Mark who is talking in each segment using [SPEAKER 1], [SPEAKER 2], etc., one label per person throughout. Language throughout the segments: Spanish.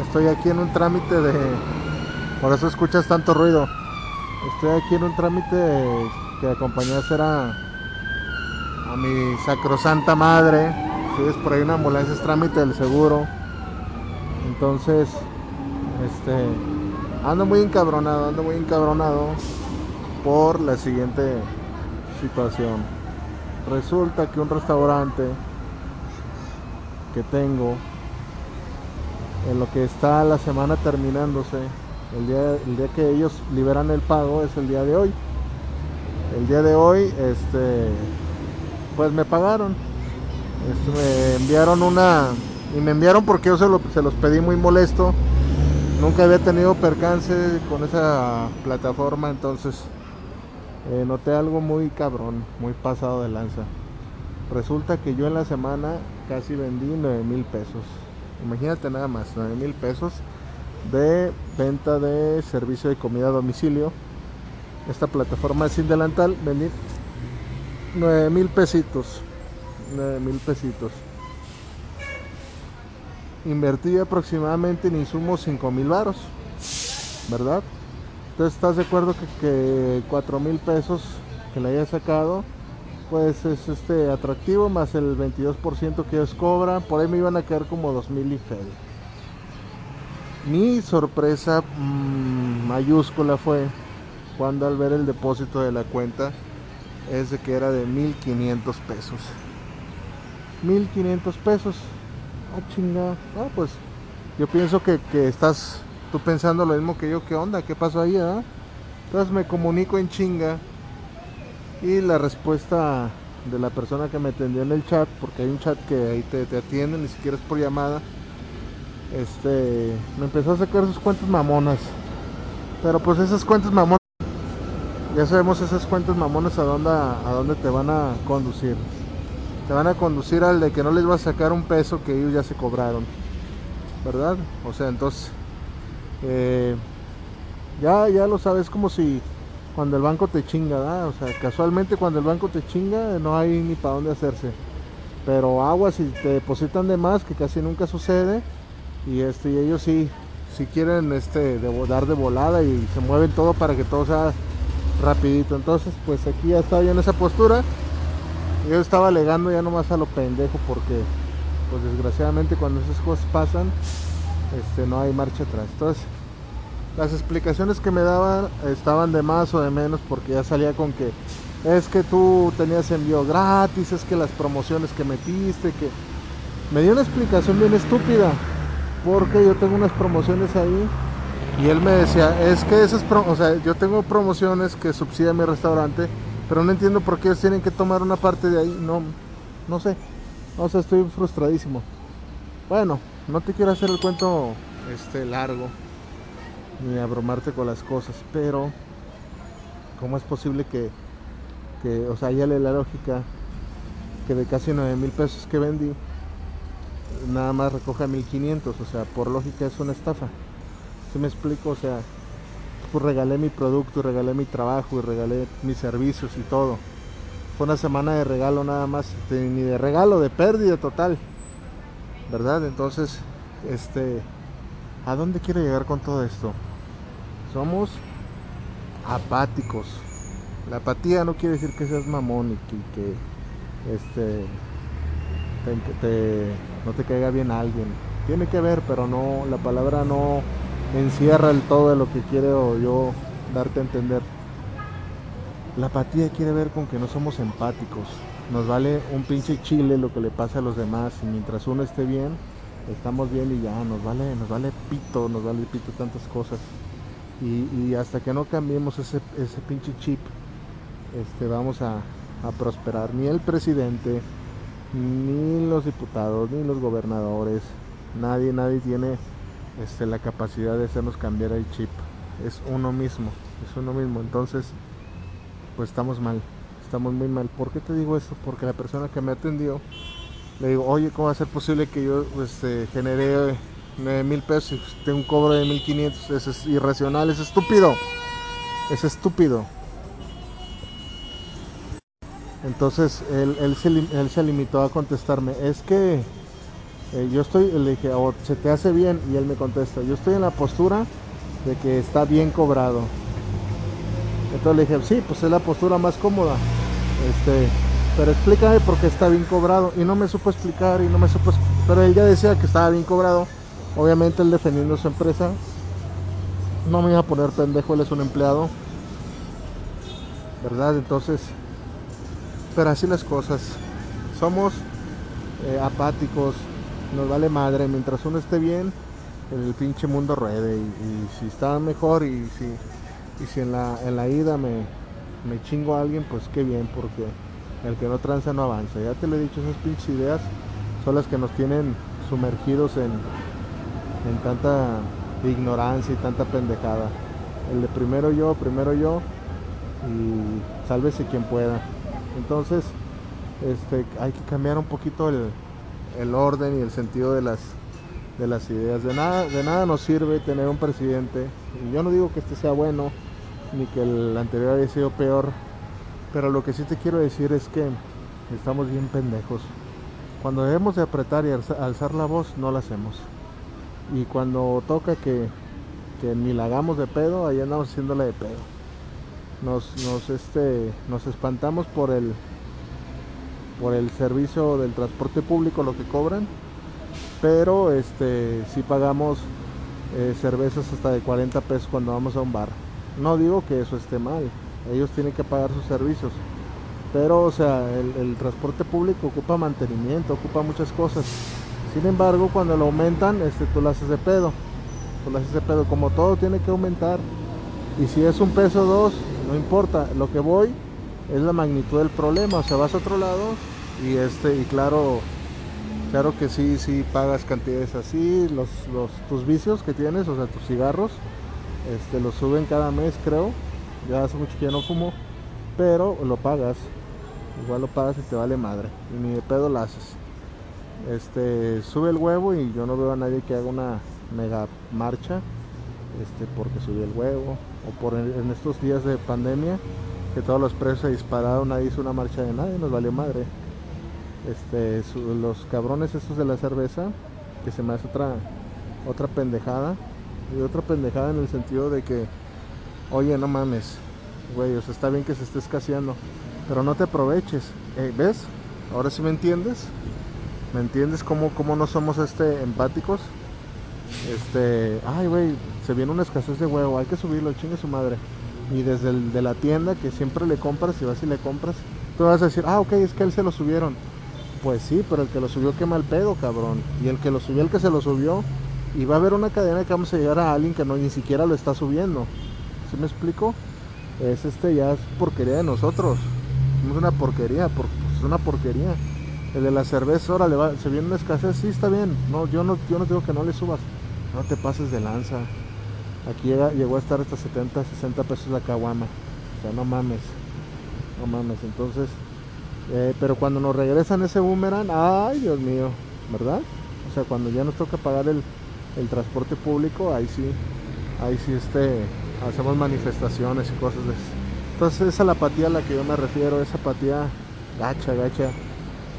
[SPEAKER 1] estoy aquí en un trámite de, por eso escuchas tanto ruido. Estoy aquí en un trámite que acompañé a hacer a, mi sacrosanta madre. Si es por ahí una ambulancia, es trámite del seguro. Entonces, este, ando muy encabronado, ando muy encabronado por la siguiente situación. Resulta que un restaurante que tengo, en lo que está la semana terminándose, el día, el día que ellos liberan el pago es el día de hoy. El día de hoy, este, pues me pagaron. Este, me enviaron una, y me enviaron porque yo se, lo, se los pedí muy molesto. Nunca había tenido percance con esa plataforma, entonces eh, noté algo muy cabrón, muy pasado de lanza. Resulta que yo en la semana casi vendí 9 mil pesos. Imagínate nada más, 9 mil pesos de venta de servicio de comida a domicilio. Esta plataforma sin delantal vendí 9 mil pesitos. 9 mil pesitos. Invertí aproximadamente en insumos 5 mil varos. ¿Verdad? Entonces estás de acuerdo que, que 4 mil pesos que le haya sacado pues es este atractivo más el 22% que ellos cobran. Por ahí me iban a quedar como 2000 y feria. Mi sorpresa mmm, mayúscula fue cuando al ver el depósito de la cuenta es de que era de 1500 pesos. 1500 pesos. Ah chingada ah pues yo pienso que, que, estás tú pensando lo mismo que yo. Qué onda qué pasó ahí ah? entonces me comunico en chinga y la respuesta de la persona que me atendió en el chat, porque hay un chat que ahí te, te atienden, ni siquiera es por llamada, este, me empezó a sacar sus cuentas mamonas. Pero pues esas cuentas mamonas, ya sabemos esas cuentas mamonas a dónde, a dónde te van a conducir. Te van a conducir al de que no les vas a sacar un peso que ellos ya se cobraron. ¿Verdad? O sea, entonces, eh, ya, ya lo sabes, como si cuando el banco te chinga, ¿verdad? o sea, casualmente cuando el banco te chinga no hay ni para dónde hacerse. Pero agua si te depositan de más, que casi nunca sucede, y este y ellos sí, quieren este dar de volada y se mueven todo para que todo sea rapidito. Entonces, pues aquí ya estaba yo en esa postura. Yo estaba alegando ya nomás a lo pendejo porque pues desgraciadamente cuando esas cosas pasan, este no hay marcha atrás. Entonces, las explicaciones que me daban estaban de más o de menos porque ya salía con que es que tú tenías envío gratis, es que las promociones que metiste, que me dio una explicación bien estúpida porque yo tengo unas promociones ahí y él me decía, es que esas, o sea, yo tengo promociones que subsidian mi restaurante, pero no entiendo por qué ellos tienen que tomar una parte de ahí, no, no sé, o sea, estoy frustradísimo. Bueno, no te quiero hacer el cuento este largo ni abrumarte con las cosas, pero ¿cómo es posible que, o sea, ya la lógica que de casi 9 mil pesos que vendí, nada más recoja 1500, o sea, por lógica es una estafa. Si me explico? O sea, pues regalé mi producto, regalé mi trabajo, y regalé mis servicios y todo. Fue una semana de regalo nada más, ni de regalo, de pérdida total. ¿Verdad? Entonces, este, ¿a dónde quiero llegar con todo esto? Somos apáticos. La apatía no quiere decir que seas mamón y que, este te, te, no te caiga bien alguien. Tiene que ver, pero no, la palabra no encierra el todo de lo que quiero yo darte a entender. La apatía quiere ver con que no somos empáticos. Nos vale un pinche chile lo que le pasa a los demás y mientras uno esté bien, estamos bien y ya, nos vale, nos vale pito, nos vale pito tantas cosas. Y, hasta que no cambiemos ese, ese pinche chip, este, vamos a, prosperar. Ni el presidente, ni los diputados, ni los gobernadores, nadie, nadie tiene este, la capacidad de hacernos cambiar el chip. Es uno mismo, es uno mismo. Entonces, pues estamos mal, estamos muy mal. ¿Por qué te digo esto? Porque la persona que me atendió, le digo, oye, ¿cómo va a ser posible que yo este, genere 9 mil pesos y tengo un cobro de 1500? Eso es irracional, es estúpido. Es estúpido. Entonces él, él, se, él se limitó a contestarme, es que eh, yo estoy, le dije, o se te hace bien, y él me contesta, yo estoy en la postura de que está bien cobrado. Entonces le dije, sí, pues es la postura más cómoda. Este, pero explícame por qué está bien cobrado. Y no me supo explicar y no me supo... Pero él ya decía que estaba bien cobrado. Obviamente él defendiendo su empresa. No me iba a poner pendejo, él es un empleado. ¿Verdad? Entonces... Pero así las cosas. Somos eh, apáticos, nos vale madre. Mientras uno esté bien, el pinche mundo ruede. Y, si está mejor y si, y si en, la, en la ida me, me chingo a alguien, pues qué bien, porque el que no tranza no avanza. Ya te lo he dicho, esas pinches ideas son las que nos tienen sumergidos en, en tanta ignorancia y tanta pendejada. El de primero yo, primero yo y sálvese quien pueda. Entonces, este, hay que cambiar un poquito el, el orden y el sentido de las, de las ideas. De nada, de nada nos sirve tener un presidente. Yo no digo que este sea bueno, ni que el anterior haya sido peor. Pero lo que sí te quiero decir es que estamos bien pendejos. Cuando debemos de apretar y alzar la voz, no la hacemos. Y cuando toca que, que ni de pedo, ahí andamos haciéndola de pedo. Nos, nos, este, nos espantamos por el, por el servicio del transporte público lo que cobran pero este si pagamos eh, cervezas hasta de 40 pesos cuando vamos a un bar no digo que eso esté mal ellos tienen que pagar sus servicios pero o sea el, transporte público ocupa mantenimiento ocupa muchas cosas sin embargo cuando lo aumentan este tú lo haces de pedo tú lo haces de pedo como todo tiene que aumentar y si es un peso dos no importa lo que voy es la magnitud del problema. O sea, vas a otro lado y este, y claro, claro que sí, sí pagas cantidades así, los, los, tus vicios que tienes, o sea, tus cigarros, este, los suben cada mes creo. Ya hace mucho que ya no fumo, pero lo pagas. Igual lo pagas y te vale madre. Y ni de pedo lo haces. Este, sube el huevo y yo no veo a nadie que haga una mega marcha. Este, porque subió el huevo. O por en estos días de pandemia que todos los precios se dispararon, nadie hizo una marcha de nadie, nos valió madre. Este, los cabrones estos de la cerveza, que se me hace otra, otra pendejada, y otra pendejada en el sentido de que, oye, no mames, güey, o sea, está bien que se esté escaseando, pero no te aproveches, eh, ¿ves? Ahora sí me entiendes, ¿me entiendes cómo, cómo no somos este empáticos? Este, ay, güey, se viene una escasez de huevo, hay que subirlo, chingue su madre y desde la tienda que siempre le compras y vas y le compras, tú vas a decir, ah, ok, es que él se lo subieron. Pues sí, pero el que lo subió quema el pedo, cabrón. Y el que lo subió, el que se lo subió. Y va a haber una cadena que vamos a llegar a alguien que no ni siquiera lo está subiendo. ¿Sí me explico? Es este ya es porquería de nosotros. Es una porquería, porque es una porquería. El de la cerveza, ahora le va, se viene una escasez, sí está bien. No, yo no, yo no digo que no le subas. No te pases de lanza. Aquí llegó a estar hasta 70, 60 pesos la caguama. O sea, no mames. No mames. Entonces, eh, pero cuando nos regresan ese boomerang, ay Dios mío, ¿verdad? O sea, cuando ya nos toca pagar el, transporte público, ahí sí, ahí sí este, hacemos manifestaciones y cosas de eso. Entonces esa es la apatía a la que yo me refiero, esa apatía gacha, gacha.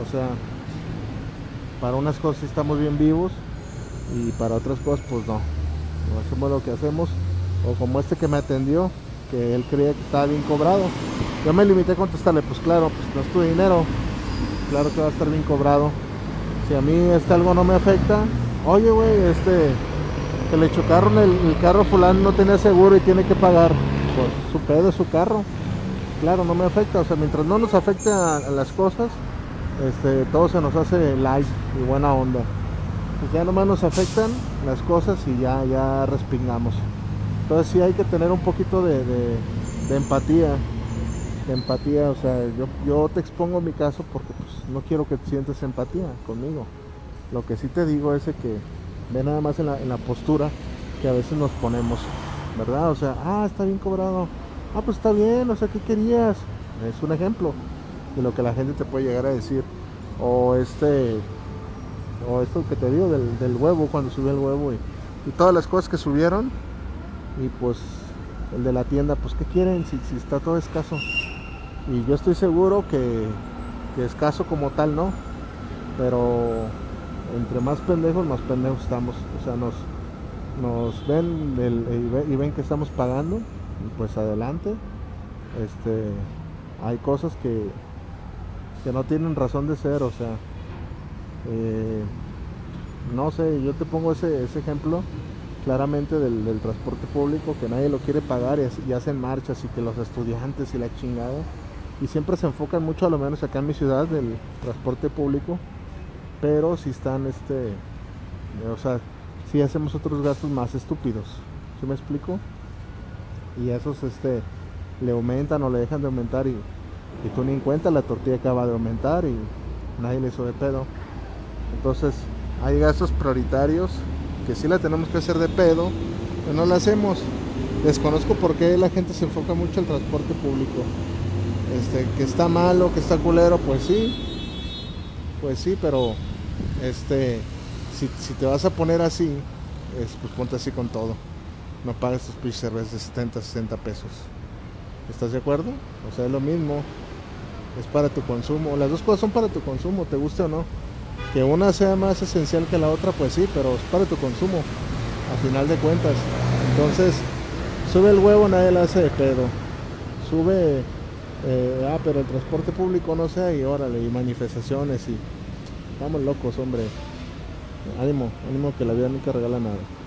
[SPEAKER 1] O sea, para unas cosas estamos bien vivos y para otras cosas pues no. Hacemos lo que hacemos. O como este que me atendió que él creía que estaba bien cobrado. Yo me limité a contestarle pues claro pues no es tu dinero. Claro que va a estar bien cobrado. Si a mí este algo no me afecta oye güey este que le chocaron el, carro fulano no tenía seguro y tiene que pagar. Pues su pedo es su carro. Claro no me afecta. O sea mientras no nos afecte a, las cosas este todo se nos hace light y buena onda pues ya nomás nos afectan las cosas y ya, ya respingamos. Entonces sí hay que tener un poquito de, empatía. Empatía, o sea, yo, yo te expongo mi caso porque pues, no quiero que sientes empatía conmigo. Lo que sí te digo es que Ve nada más en la, en la postura que a veces nos ponemos, ¿verdad? O sea, ah, está bien cobrado. Ah, pues está bien, o sea, ¿qué querías? Es un ejemplo de lo que la gente te puede llegar a decir. O este, o esto que te digo del, del huevo, cuando subió el huevo y, todas las cosas que subieron. Y pues el de la tienda, pues ¿qué quieren si, está todo escaso? Y yo estoy seguro que, escaso como tal, ¿no? Pero entre más pendejos, más pendejos estamos. O sea, nos, nos ven el- y, ven, y ven que estamos pagando, y pues adelante. Este, hay cosas que, que no tienen razón de ser, o sea, eh, no sé, yo te pongo ese, ese ejemplo claramente del, transporte público que nadie lo quiere pagar y, y hacen marchas y que los estudiantes y la chingada y siempre se enfocan mucho a lo menos acá en mi ciudad del transporte público pero si están este o sea si hacemos otros gastos más estúpidos ¿sí me explico? y esos este le aumentan o le dejan de aumentar y, y tú ni en cuenta la tortilla acaba de aumentar y nadie le hizo de pedo entonces hay gastos prioritarios que sí la tenemos que hacer de pedo, pero no la hacemos. Desconozco por qué la gente se enfoca mucho al transporte público. Este, que está malo, que está culero, pues sí. Pues sí, pero este si, si te vas a poner así, es, pues ponte así con todo. No pagues tus pinches de 70, 60 pesos. ¿Estás de acuerdo? O sea, es lo mismo. Es para tu consumo. Las dos cosas son para tu consumo, te guste o no. Que una sea más esencial que la otra, pues sí, pero es para tu consumo, a final de cuentas. Entonces, sube el huevo, nadie la hace de pedo. Sube, eh, ah, pero el transporte público no sé, y órale, y manifestaciones, y vamos locos, hombre. Ánimo, ánimo que la vida nunca regala nada.